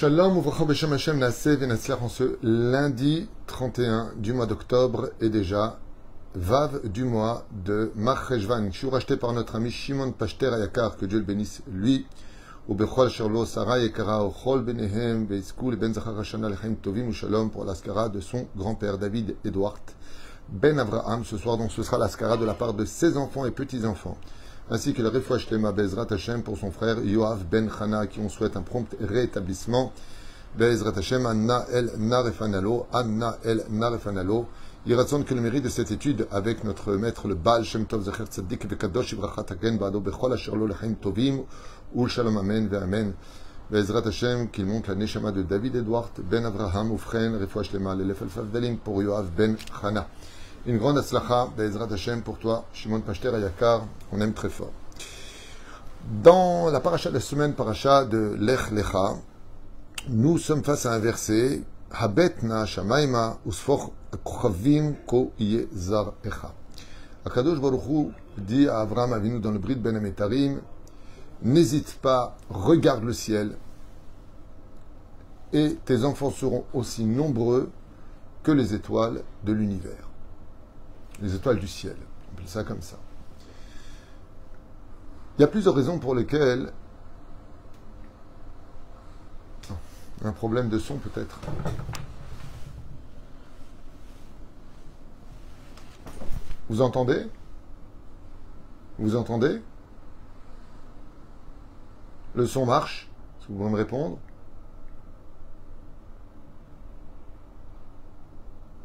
Shalom Uvracha Beshem Hashem Venatzlach en ce lundi 31 du mois d'octobre et déjà Vav du mois de Marcheshvan. Je suis racheté par notre ami Shimon Pachter Ayakar, que Dieu le bénisse lui. Ou Bechol Sherlo Sarah Yekara Ochol Benehem Beiskoul Ben Zachar Hashana Lechem Tovim ou Shalom pour l'Askara de son grand-père David Edward Ben Avraham. Ce soir donc ce sera l'Askara de la part de ses enfants et petits-enfants ainsi que le Shlema Bezrat Hashem pour son frère Yoav Ben Chana, qui on souhaite un prompt rétablissement. Bezrat Hashem, Anna El Narefanalo, Anna El Narefanalo. Il raconte que le mérite de cette étude avec notre maître, le Baal Shem Tov Zecher Tzaddik Vekadosh Ibrachat Hagen Bado Bechol Asher Lo Lechem Tovim, Ul Shalom Amen Ve'Amen. Bezrat Hashem, qu'il monte la Neshama de David Edward Ben Avraham Ufren, Refouach Shlema Lelef El Favdalim pour Yoav Ben Chana. Une grande aslacha, Bezrat Hashem, pour toi, Shimon Pachter Ayakar, on aime très fort. Dans la paracha de la semaine, paracha de Lech Lecha, nous sommes face à un verset, Habet na shamaima usfoch kochavim ko zar echa. Akadosh Baruch dit à Abraham Avinu dans le Brit Ben Ametarim, n'hésite pas, regarde le ciel, et tes enfants seront aussi nombreux que les étoiles de l'univers les étoiles du ciel. On appelle ça comme ça. Il y a plusieurs raisons pour lesquelles. Un problème de son peut-être. Vous entendez? Vous entendez? Le son marche? Que vous pouvez me répondre?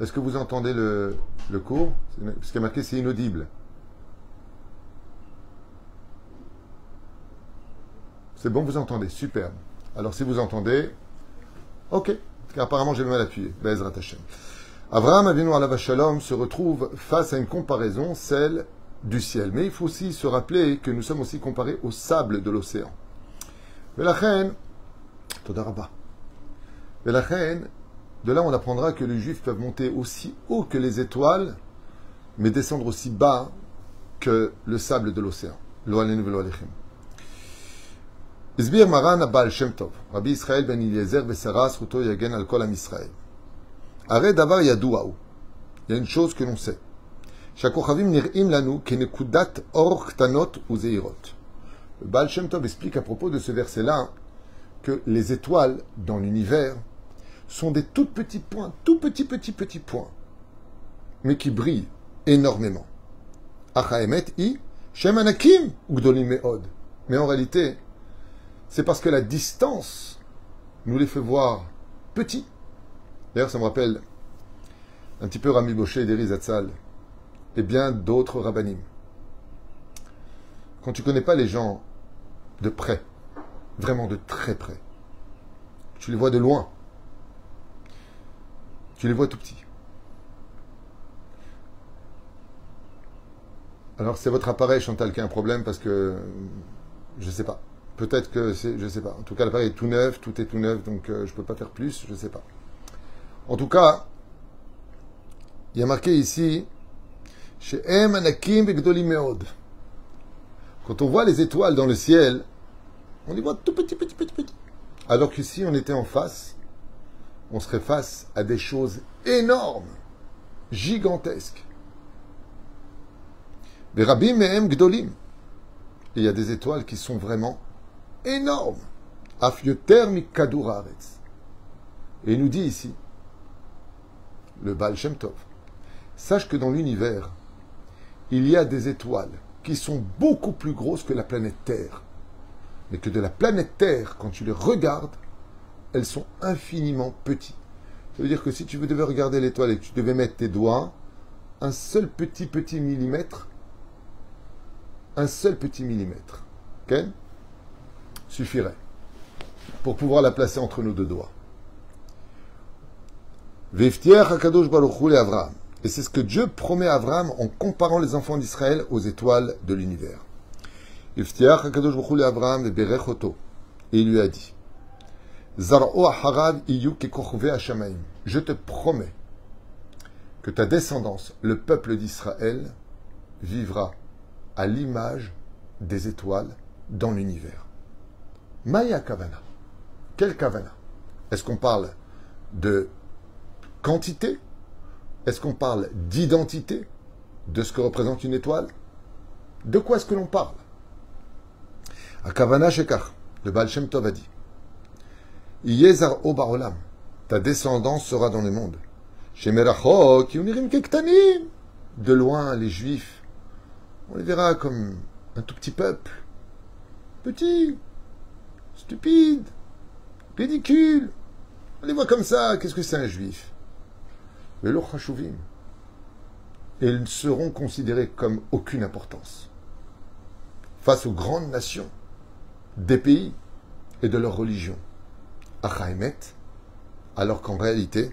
Est-ce que vous entendez le, cours Parce qu'il y a marqué c'est inaudible. C'est bon, vous entendez, superbe. Alors si vous entendez, ok, apparemment j'ai mal appuyé. Bezrat Hashem. Abraham Avinu Alav Shalom se retrouve face à une comparaison, celle du ciel. Mais il faut aussi se rappeler que nous sommes aussi comparés au sable de l'océan. Reine, Todaraba. Reine, de là, on apprendra que les juifs peuvent monter aussi haut que les étoiles, mais descendre aussi bas que le sable de l'océan. Sait. Shakochavim nir'im lanu kenekudat or ktanot ou zeirot. Le Baal Shem Tov explique à propos de ce verset-là que les étoiles dans l'univers sont des tout petits points, tout petits, petits, petits points, mais qui brillent énormément. i Mais en réalité, c'est parce que la distance nous les fait voir petits. D'ailleurs, ça me rappelle un petit peu Rami Bosché d'Eri Zatzal et bien d'autres rabbinim. Quand tu connais pas les gens de près, vraiment de très près, tu les vois de loin, tu les vois tout petits. Alors c'est votre appareil Chantal qui a un problème parce que je ne sais pas. Peut-être que c'est, je sais pas. En tout cas, l'appareil est tout neuf, tout est tout neuf, donc euh, je ne peux pas faire plus, je ne sais pas. En tout cas, il y a marqué ici chez Anakim Meod. Quand on voit les étoiles dans le ciel, on les voit tout petit, petit, petit, petit. Alors que si on était en face, on serait face à des choses énormes, gigantesques. Rabbim et gdolim. Il y a des étoiles qui sont vraiment énormes. Afyoter mikaduraretz. Et il nous dit ici, le Baal Shem Tov, sache que dans l'univers, il y a des étoiles qui sont beaucoup plus grosses que la planète Terre. Mais que de la planète Terre, quand tu les regardes, elles sont infiniment petites. Ça veut dire que si tu devais regarder l'étoile et que tu devais mettre tes doigts, un seul petit petit millimètre, un seul petit millimètre, Suffirait pour pouvoir la placer entre nos deux doigts. Et c'est ce que Dieu promet à Abraham en comparant les enfants d'Israël aux étoiles de l'univers. Et il lui a dit je te promets que ta descendance, le peuple d'Israël, vivra à l'image des étoiles dans l'univers. Maya Kavana. Quel Kavana? Est-ce qu'on parle de quantité? Est-ce qu'on parle d'identité? De ce que représente une étoile? De quoi est-ce que l'on parle? Akavana Shekar, le Baal Shem a Yezar O Barolam, ta descendance sera dans le monde. De loin, les Juifs, on les verra comme un tout petit peuple. Petit, stupide, ridicule. On les voit comme ça. Qu'est-ce que c'est un Juif? Et ils seront considérés comme aucune importance face aux grandes nations des pays et de leur religion. Alors qu'en réalité,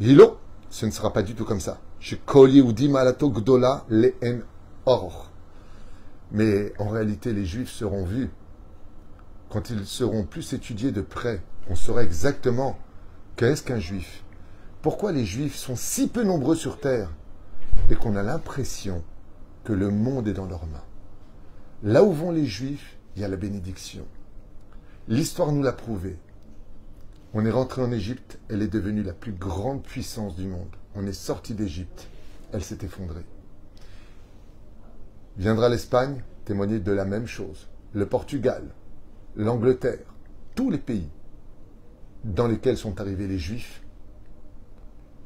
Hilo, ce ne sera pas du tout comme ça. Gdola Or. Mais en réalité, les Juifs seront vus quand ils seront plus étudiés de près. On saura exactement qu'est-ce qu'un Juif. Pourquoi les Juifs sont si peu nombreux sur terre et qu'on a l'impression que le monde est dans leurs mains. Là où vont les Juifs, il y a la bénédiction. L'histoire nous l'a prouvé. On est rentré en Égypte, elle est devenue la plus grande puissance du monde. On est sorti d'Égypte, elle s'est effondrée. Viendra l'Espagne témoigner de la même chose. Le Portugal, l'Angleterre, tous les pays dans lesquels sont arrivés les Juifs,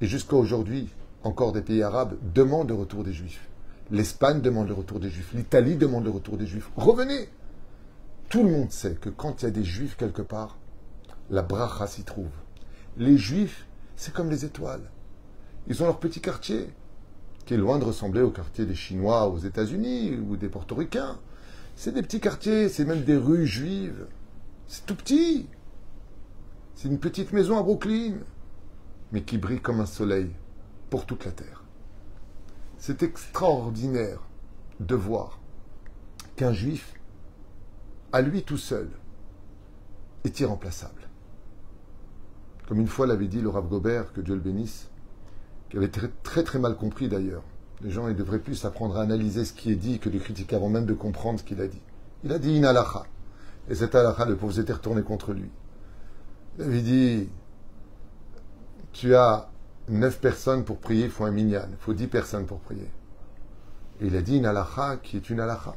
et jusqu'à aujourd'hui, encore des pays arabes demandent le retour des Juifs. L'Espagne demande le retour des Juifs. L'Italie demande le retour des Juifs. Revenez Tout le monde sait que quand il y a des Juifs quelque part, la bracha s'y trouve. Les Juifs, c'est comme les étoiles. Ils ont leur petit quartier, qui est loin de ressembler au quartier des Chinois aux États-Unis ou des Portoricains. C'est des petits quartiers, c'est même des rues juives. C'est tout petit. C'est une petite maison à Brooklyn, mais qui brille comme un soleil pour toute la terre. C'est extraordinaire de voir qu'un juif, à lui tout seul, est irremplaçable. Comme une fois l'avait dit le Rav Gobert, que Dieu le bénisse, qui avait très très, mal compris d'ailleurs. Les gens ils devraient plus apprendre à analyser ce qui est dit que de critiquer avant même de comprendre ce qu'il a dit. Il a dit une halakha. Et cette halakha, le pauvre était retourné contre lui. Il avait dit Tu as neuf personnes pour prier, il faut un minyan. Il faut dix personnes pour prier. Et il a dit une qui est une halakha.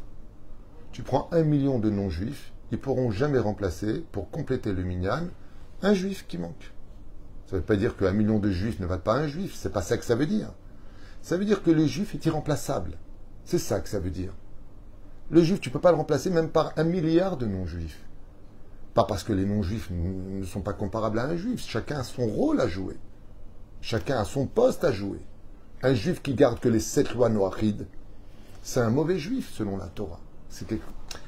Tu prends un million de non-juifs, ils pourront jamais remplacer, pour compléter le minyan, un juif qui manque. Ça ne veut pas dire qu'un million de juifs ne valent pas un juif, c'est pas ça que ça veut dire. Ça veut dire que le juif est irremplaçable. C'est ça que ça veut dire. Le juif, tu ne peux pas le remplacer même par un milliard de non-juifs. Pas parce que les non-juifs ne sont pas comparables à un juif. Chacun a son rôle à jouer. Chacun a son poste à jouer. Un juif qui garde que les sept lois noachides, c'est un mauvais juif selon la Torah.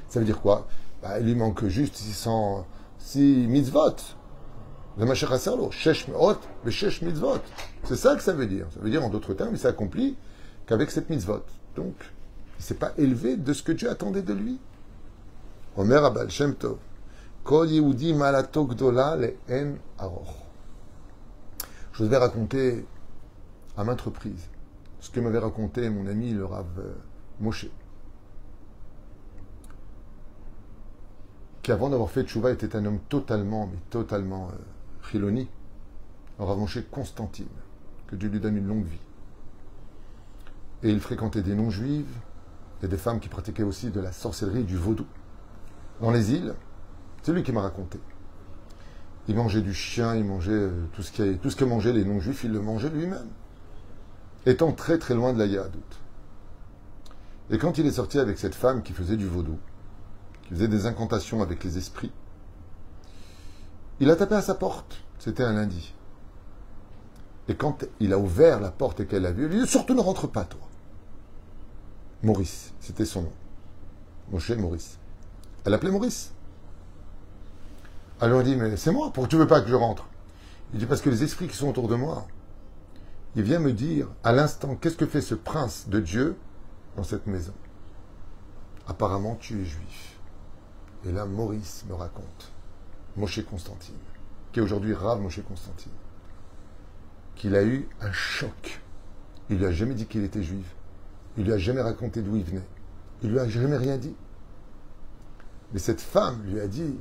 Ça veut dire quoi? Bah, Il lui manque juste 600, 6 mitzvot. C'est ça que ça veut dire. Ça veut dire, en d'autres termes, il s'accomplit qu'avec cette mitzvot. Donc, il ne s'est pas élevé de ce que Dieu attendait de lui. Omer Abal Shem. Kol Yehudi le En Aroch. Je vous vais raconter à maintes reprises ce que m'avait raconté mon ami le Rav euh, Moshe. Qui avant d'avoir fait Tchouva était un homme totalement, mais totalement euh, Chiloni, Rav Moshe Constantine, que Dieu lui donne une longue vie. Et il fréquentait des non-juives et des femmes qui pratiquaient aussi de la sorcellerie du vaudou. Dans les îles, c'est lui qui m'a raconté. Il mangeait du chien, il mangeait euh, tout ce, qui, tout ce que mangeaient les non-juifs, il le mangeait lui-même. Étant très très loin de la Yahadout. Et quand il est sorti avec cette femme qui faisait du vaudou, qui faisait des incantations avec les esprits, il a tapé à sa porte. C'était un lundi. Et quand il a ouvert la porte et qu'elle l'a vu, il lui dit Surtout ne rentre pas, toi. Maurice, c'était son nom. Mon cher Maurice. Elle l'appelait Maurice. Alors il dit Mais c'est moi, pourquoi tu veux pas que je rentre? Il dit Parce que les esprits qui sont autour de moi, il vient me dire à l'instant Qu'est-ce que fait ce prince de Dieu dans cette maison? Apparemment, tu es juif. Et là, Maurice me raconte Moshe Constantine, qui est aujourd'hui Rav Moshe Constantine, qu'il a eu un choc. Il lui a jamais dit qu'il était juif. Il lui a jamais raconté d'où il venait. Il lui a jamais rien dit. Mais cette femme lui a dit,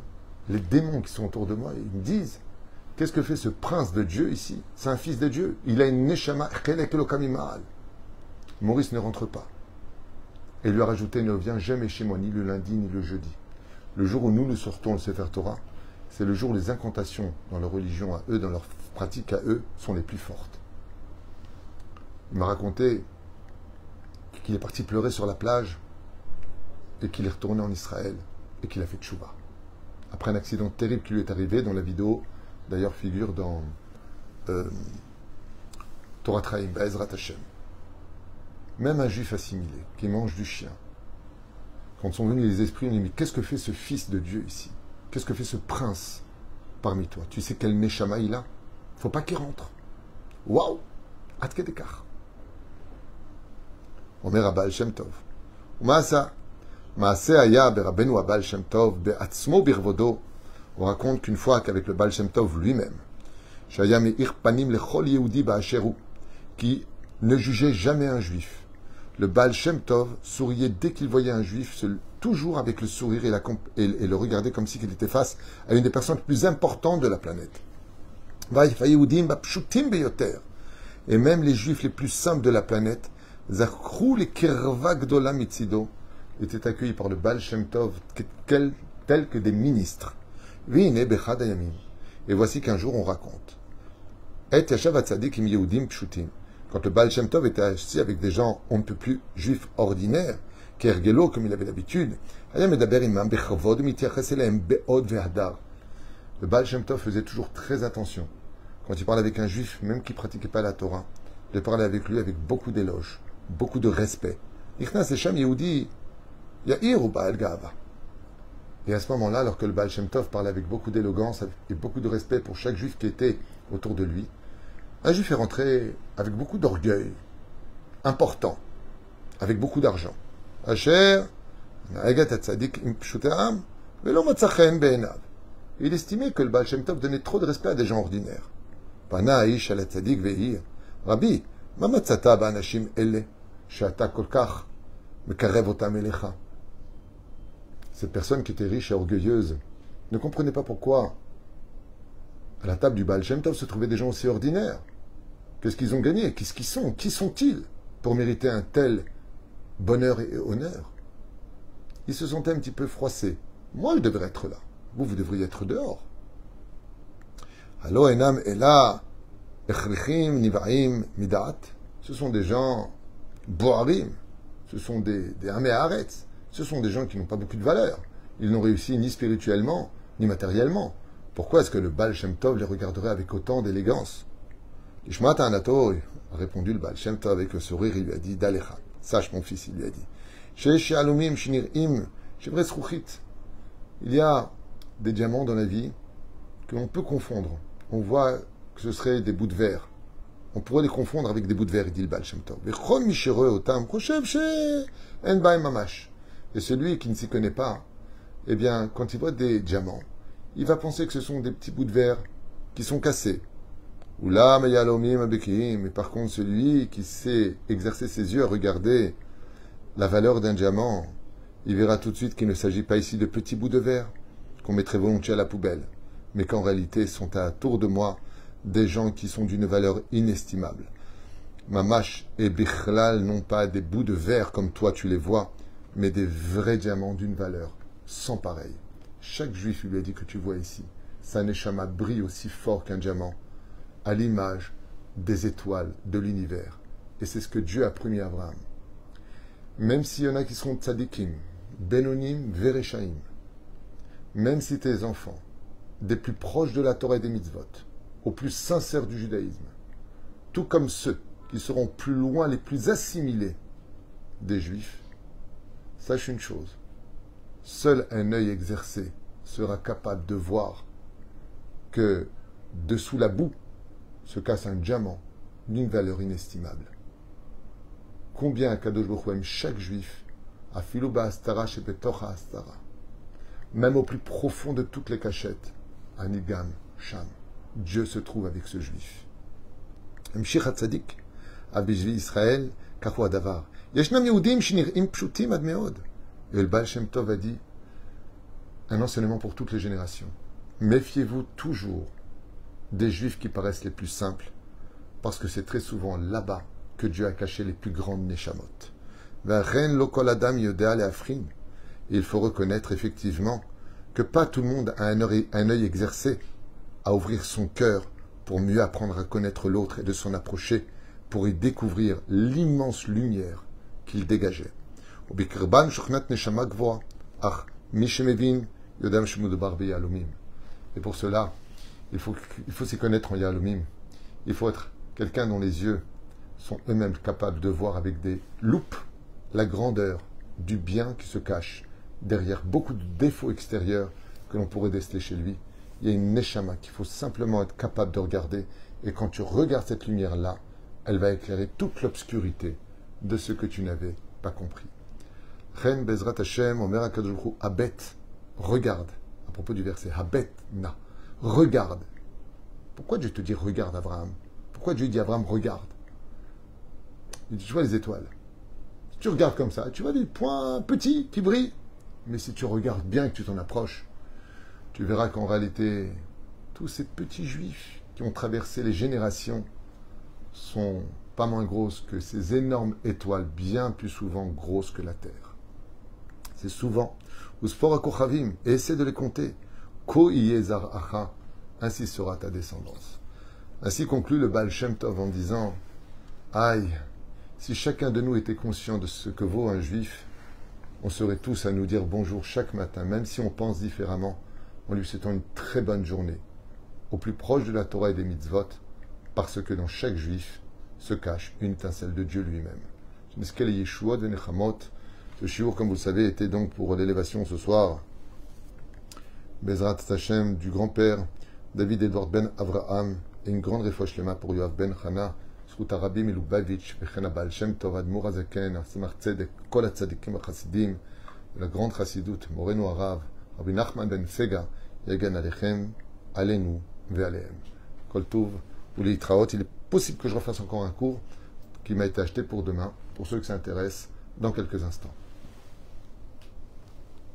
les démons qui sont autour de moi, ils me disent Qu'est-ce que fait ce prince de Dieu ici? C'est un fils de Dieu. Il a une neshama Maurice ne rentre pas. Et lui a rajouté Ne viens jamais chez moi, ni le lundi, ni le jeudi. Le jour où nous nous sortons le Sefer Torah, c'est le jour où les incantations dans leur religion à eux, dans leur pratique à eux, sont les plus fortes. Il m'a raconté qu'il est parti pleurer sur la plage et qu'il est retourné en Israël et qu'il a fait tchouva. Après un accident terrible qui lui est arrivé, dont la vidéo d'ailleurs figure dans euh, Torah Traim, Ezrat Hashem. Même un juif assimilé qui mange du chien, quand sont venus les esprits, on dit, mais qu'est-ce que fait ce fils de Dieu ici? Qu'est-ce que fait ce prince parmi toi? Tu sais quel Neshama il a? Il ne faut pas qu'il rentre. Waouh Atkedekar. Omer Abal Shem Tov. Shem Tov On raconte qu'une fois qu'avec le Baal Shem Tov lui-même, qui ne jugeait jamais un juif, le Baal Shem Tov souriait dès qu'il voyait un juif, toujours avec le sourire et, et, et le regardait comme si il était face à une des personnes les plus importantes de la planète. Et même les juifs les plus simples de la planète, étaient accueillis par le Baal Shem Tov tels que des ministres. Et voici qu'un jour on raconte. Quand le Baal Tov était assis avec des gens, on ne peut plus juifs ordinaires, Kergelo, comme il avait l'habitude, le Baal Shem Tov faisait toujours très attention. Quand il parlait avec un juif, même qui ne pratiquait pas la Torah, de parler avec lui avec beaucoup d'éloges, beaucoup de respect. Et à ce moment-là, alors que le Baal Tov parlait avec beaucoup d'élégance et beaucoup de respect pour chaque juif qui était autour de lui, un juif est rentré avec beaucoup d'orgueil, important, avec beaucoup d'argent. Il estimait que le Baal Shem Tov donnait trop de respect à des gens ordinaires. Rabbi, Cette personne qui était riche et orgueilleuse ne comprenait pas pourquoi à la table du Baal Shem Tov se trouvaient des gens aussi ordinaires. Qu'est-ce qu'ils ont gagné? Qu'est-ce qu'ils sont? Qui sont-ils pour mériter un tel bonheur et honneur? Ils se sentaient un petit peu froissés. Moi, je devrais être là. Vous, vous devriez être dehors. Allo enam ela echrichim nivaim midat. Ce sont des gens boarim. Ce sont des, des. Ce sont des gens qui n'ont pas beaucoup de valeur. Ils n'ont réussi ni spirituellement, ni matériellement. Pourquoi est-ce que le Baal Shem Tov les regarderait avec autant d'élégance? Ishmat le Baal avec le sourire, il lui a dit Dalecha, sache mon fils, il lui a dit. Il y a des diamants dans la vie que l'on peut confondre. On voit que ce seraient des bouts de verre. On pourrait les confondre avec des bouts de verre, dit le Baal Shem Tov. Et celui qui ne s'y connaît pas, eh bien, quand il voit des diamants, il va penser que ce sont des petits bouts de verre qui sont cassés. Mais par contre, celui qui sait exercer ses yeux à regarder la valeur d'un diamant, il verra tout de suite qu'il ne s'agit pas ici de petits bouts de verre qu'on mettrait volontiers à la poubelle, mais qu'en réalité sont à tour de moi des gens qui sont d'une valeur inestimable. Mamash et Bichlal n'ont pas des bouts de verre comme toi tu les vois, mais des vrais diamants d'une valeur sans pareil. Chaque juif lui a dit que tu vois ici, sa neshama brille aussi fort qu'un diamant à l'image des étoiles de l'univers. Et c'est ce que Dieu a promis à Abraham. Même s'il y en a qui seront tzadikim, benonim, verechaim, même si tes enfants, des plus proches de la Torah et des mitzvot, aux plus sincères du judaïsme, tout comme ceux qui seront plus loin, les plus assimilés des juifs, sache une chose, seul un œil exercé sera capable de voir que dessous la boue se casse un diamant d'une valeur inestimable. Combien Kadosh Baruch chaque juif à Filouba Astara Astara, même au plus profond de toutes les cachettes, à Nigam, Sham, Dieu se trouve avec ce juif. Mshich Hatzadik, Abijvi Israël, Kachou Davar. Yeshnam Yehudim Shinir'im Pshutim Ad Meod. Et le Baal Shem Tov a dit un enseignement pour toutes les générations. Méfiez-vous toujours des juifs qui paraissent les plus simples, parce que c'est très souvent là-bas que Dieu a caché les plus grandes neshamot. Il faut reconnaître effectivement que pas tout le monde a un œil, un œil exercé à ouvrir son cœur pour mieux apprendre à connaître l'autre et de s'en approcher pour y découvrir l'immense lumière qu'il dégageait. Et pour cela, il faut, s'y connaître en Yalomim. Il faut être quelqu'un dont les yeux sont eux-mêmes capables de voir avec des loupes la grandeur du bien qui se cache derrière beaucoup de défauts extérieurs que l'on pourrait déceler chez lui. Il y a une neshama qu'il faut simplement être capable de regarder. Et quand tu regardes cette lumière-là, elle va éclairer toute l'obscurité de ce que tu n'avais pas compris. Ren Bezrat Hashem, Omer Abet, regarde, à propos du verset, Abet Na, regarde. Pourquoi Dieu te dit regarde Abraham? Pourquoi Dieu dit Abraham regarde? Il dit, tu vois les étoiles. Si tu regardes comme ça, tu vois des points petits qui brillent. Mais si tu regardes bien, que tu t'en approches, tu verras qu'en réalité, tous ces petits juifs qui ont traversé les générations sont pas moins grosses que ces énormes étoiles, bien plus souvent grosses que la Terre. C'est souvent. Et essaie de les compter. Ko acha, ainsi sera ta descendance. Ainsi conclut le Baal Shem Tov en disant Aïe, si chacun de nous était conscient de ce que vaut un juif, on serait tous à nous dire bonjour chaque matin, même si on pense différemment, en lui souhaitant une très bonne journée, au plus proche de la Torah et des mitzvot, parce que dans chaque juif se cache une étincelle de Dieu lui-même. Yeshua de Nechamot. Ce shiur, comme vous le savez, était donc pour l'élévation ce soir. Bezrat Tachem du grand-père David Edward Ben Avraham et une grande réfouche lema pour Yoav Ben Chana. זכות הרבי מלובביץ' וכן הבעל שם טוב, האדמו"ר הזקן, הסמך צדק, כל הצדיקים החסידים, ולגרונד חסידות, מורנו הרב, רבי נחמן בן פגה, יגן עליכם, עלינו ועליהם. כל טוב ולהתראות. Il est possible que je refasse encore un cours qui m'a été acheté pour demain, pour ceux qui s'intéressent, dans quelques instants.